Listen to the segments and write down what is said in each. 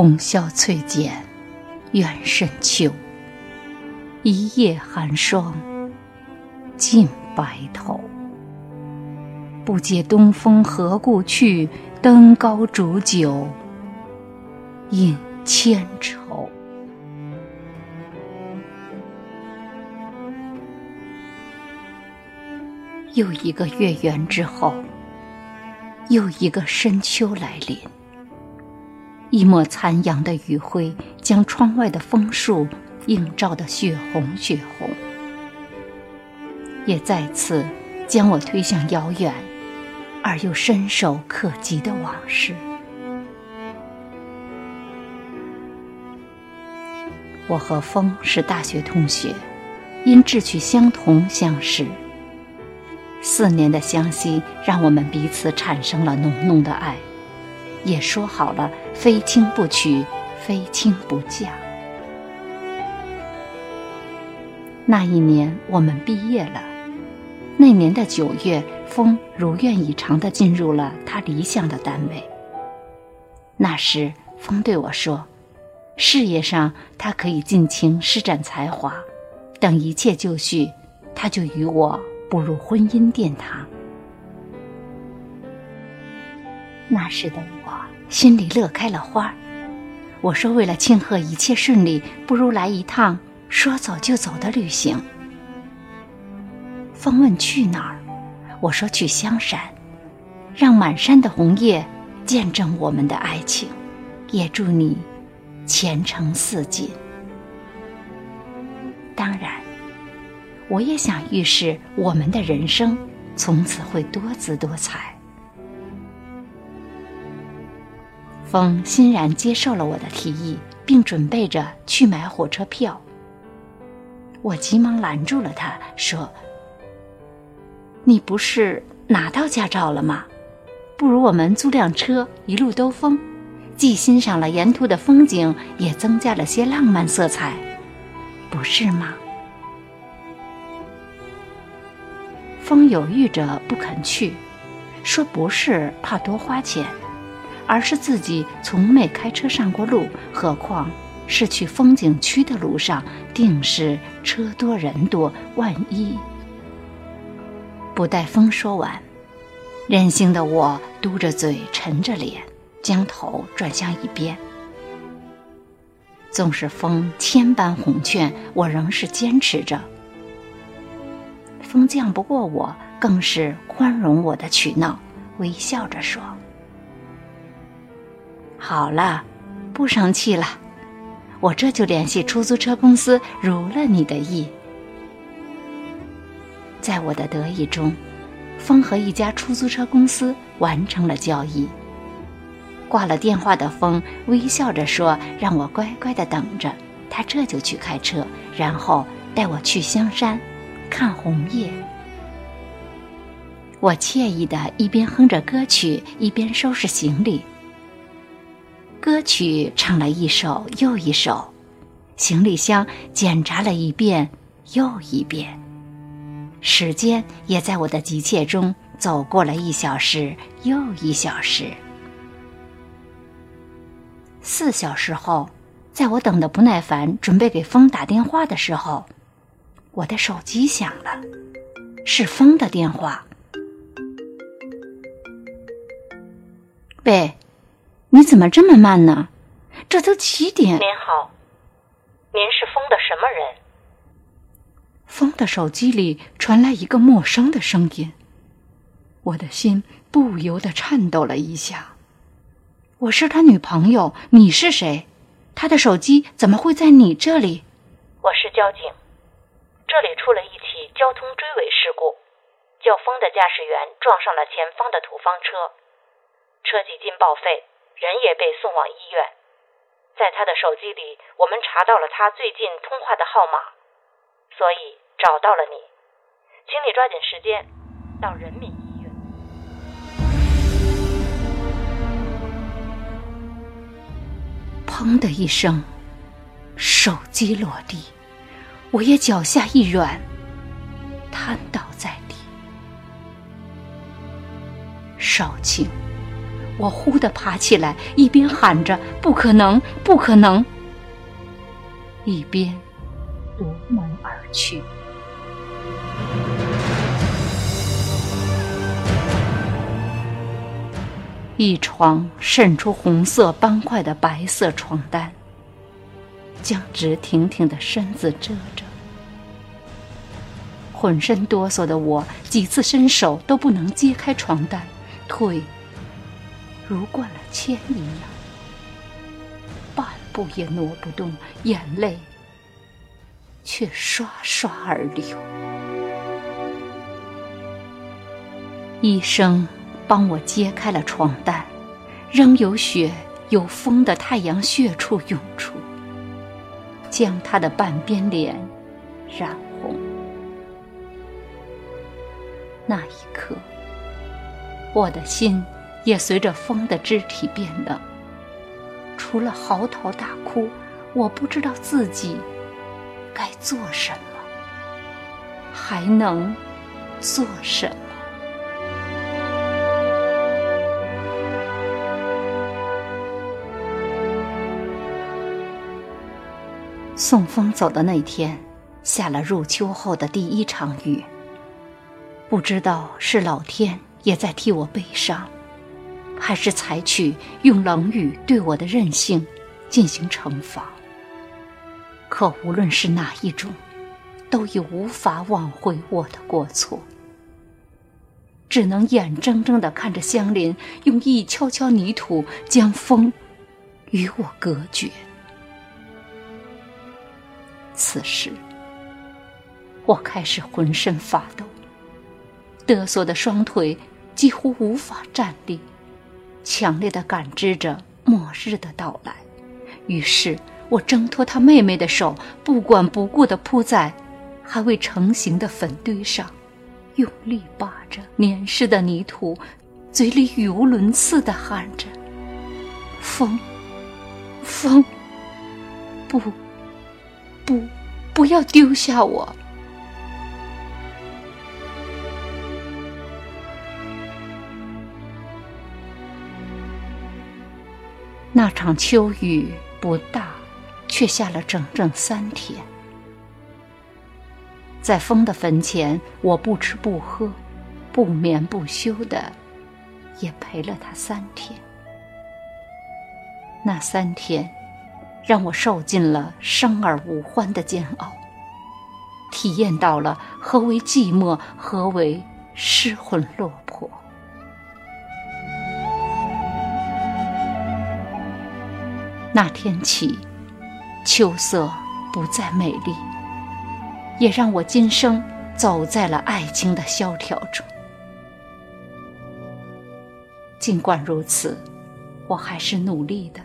红消翠减，远深秋。一夜寒霜，尽白头。不解东风何故去？登高煮酒，饮千愁。又一个月圆之后，又一个深秋来临。一抹残阳的余晖，将窗外的枫树映照得血红血红，也再次将我推向遥远而又伸手可及的往事。我和风是大学同学，因志趣相同相识。四年的相惜，让我们彼此产生了浓浓的爱，也说好了非亲不娶，非亲不嫁。那一年我们毕业了，那年的九月，风如愿以偿的进入了他理想的单位。那时，风对我说：“事业上他可以尽情施展才华，等一切就绪，他就与我。”步入婚姻殿堂，那时的我心里乐开了花。我说：“为了庆贺一切顺利，不如来一趟说走就走的旅行。”风问去哪儿？我说去香山，让满山的红叶见证我们的爱情，也祝你前程似锦。当然。我也想预示我们的人生从此会多姿多彩。风欣然接受了我的提议，并准备着去买火车票。我急忙拦住了他，说：“你不是拿到驾照了吗？不如我们租辆车一路兜风，既欣赏了沿途的风景，也增加了些浪漫色彩，不是吗？”风犹豫着不肯去，说不是怕多花钱，而是自己从没开车上过路，何况是去风景区的路上，定是车多人多，万一……不待风说完，任性的我嘟着嘴，沉着脸，将头转向一边。纵使风千般哄劝，我仍是坚持着。风犟不过我，更是宽容我的取闹，微笑着说：“好了，不生气了，我这就联系出租车公司，如了你的意。”在我的得意中，风和一家出租车公司完成了交易。挂了电话的风微笑着说：“让我乖乖的等着。”他这就去开车，然后带我去香山。看红叶，我惬意的一边哼着歌曲，一边收拾行李。歌曲唱了一首又一首，行李箱检查了一遍又一遍，时间也在我的急切中走过了一小时又一小时。四小时后，在我等的不耐烦，准备给风打电话的时候。我的手机响了，是风的电话。喂，你怎么这么慢呢？这都几点？您好，您是风的什么人？风的手机里传来一个陌生的声音，我的心不由得颤抖了一下。我是他女朋友，你是谁？他的手机怎么会在你这里？我是交警。这里出了一起交通追尾事故，叫风的驾驶员撞上了前方的土方车，车几近报废，人也被送往医院。在他的手机里，我们查到了他最近通话的号码，所以找到了你，请你抓紧时间到人民医院。砰的一声，手机落地。我也脚下一软，瘫倒在地。少卿，我忽地爬起来，一边喊着“不可能，不可能”，一边夺门而去。一床渗出红色斑块的白色床单，将直挺挺的身子遮着。浑身哆嗦的我，几次伸手都不能揭开床单，腿如灌了铅一样，半步也挪不动，眼泪却刷刷而流。医生。帮我揭开了床单，仍有血有风的太阳穴处涌出，将他的半边脸染红。那一刻，我的心也随着风的肢体变冷。除了嚎啕大哭，我不知道自己该做什么，还能做什么。送风走的那天，下了入秋后的第一场雨。不知道是老天也在替我悲伤，还是采取用冷语对我的任性进行惩罚。可无论是哪一种，都已无法挽回我的过错。只能眼睁睁地看着香林用一锹锹泥土将风与我隔绝。此时，我开始浑身发抖，哆嗦的双腿几乎无法站立，强烈的感知着末日的到来。于是，我挣脱他妹妹的手，不管不顾地扑在还未成型的坟堆上，用力扒着黏湿的泥土，嘴里语无伦次地喊着：“风，风，不。”不，不要丢下我！那场秋雨不大，却下了整整三天。在风的坟前，我不吃不喝，不眠不休的，也陪了他三天。那三天。让我受尽了生而无欢的煎熬，体验到了何为寂寞，何为失魂落那天起，秋色不再美丽，也让我今生走在了爱情的萧条中。尽管如此，我还是努力的。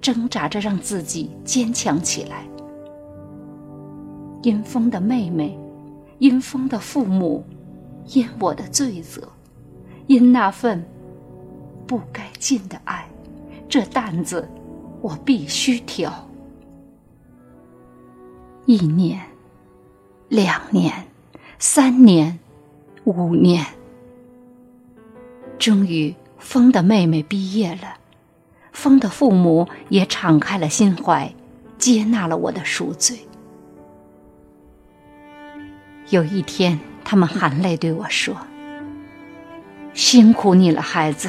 挣扎着让自己坚强起来。因风的妹妹，因风的父母，因我的罪责，因那份不该尽的爱，这担子我必须挑。一年，两年，三年，五年，终于，风的妹妹毕业了。风的父母也敞开了心怀，接纳了我的赎罪。有一天，他们含泪对我说：“辛苦你了，孩子，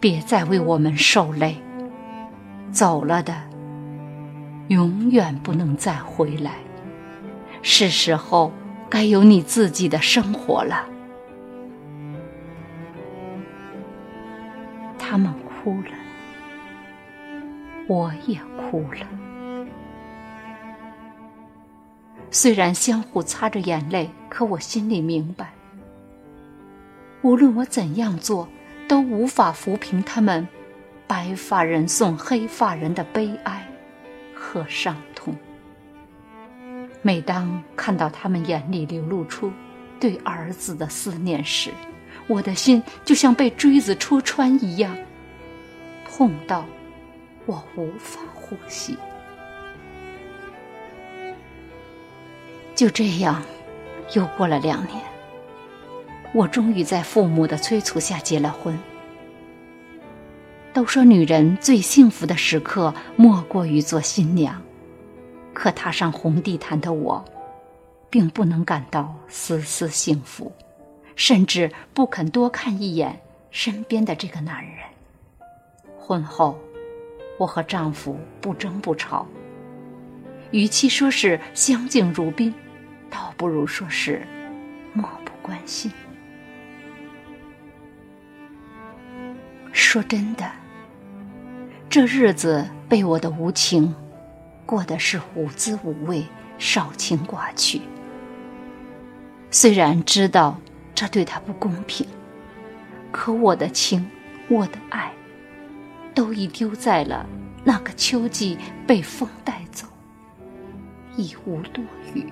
别再为我们受累。走了的，永远不能再回来。是时候该有你自己的生活了。”他们。哭了，我也哭了。虽然相互擦着眼泪，可我心里明白，无论我怎样做，都无法抚平他们白发人送黑发人的悲哀和伤痛。每当看到他们眼里流露出对儿子的思念时，我的心就像被锥子戳穿一样。痛到我无法呼吸。就这样，又过了两年，我终于在父母的催促下结了婚。都说女人最幸福的时刻莫过于做新娘，可踏上红地毯的我，并不能感到丝丝幸福，甚至不肯多看一眼身边的这个男人。婚后，我和丈夫不争不吵，与其说是相敬如宾，倒不如说是漠不关心。说真的，这日子被我的无情过的是无滋无味、少情寡趣。虽然知道这对他不公平，可我的情，我的爱，都已丢在了那个秋季，被风带走，已无多余。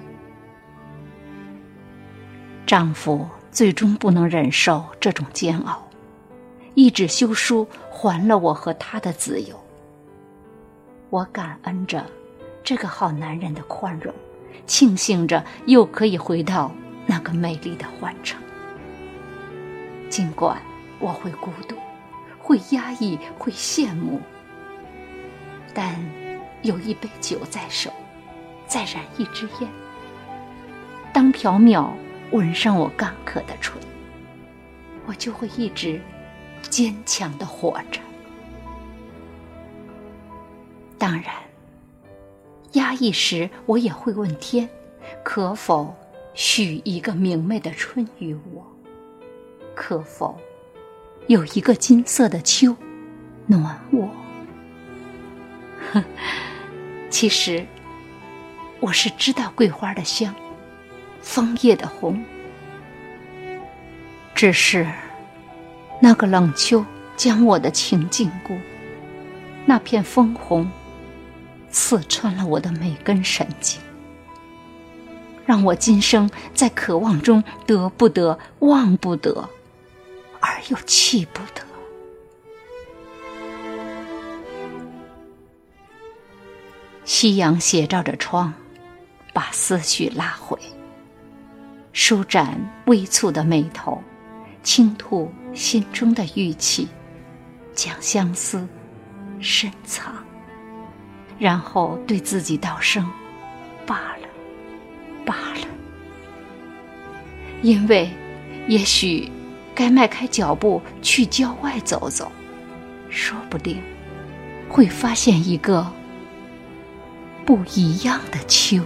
丈夫最终不能忍受这种煎熬。一纸休书还了我和他的自由。我感恩着这个好男人的宽容，庆幸着又可以回到那个美丽的幻城。尽管我会孤独，会压抑，会羡慕，但有一杯酒在手，再燃一支烟。当缥缈吻上我干渴的唇，我就会一直。坚强的活着。当然，压抑时我也会问天：可否许一个明媚的春与我？可否有一个金色的秋暖我？哼，其实我是知道桂花的香，枫叶的红，只是。那个冷秋将我的情禁锢，那片枫红刺穿了我的每根神经，让我今生在渴望中得不得、忘不得，而又弃不得。夕阳斜照着窗，把思绪拉回，舒展微蹙的眉头。倾吐心中的郁气，将相思深藏，然后对自己道声罢了，罢了。因为，也许该迈开脚步去郊外走走，说不定会发现一个不一样的秋。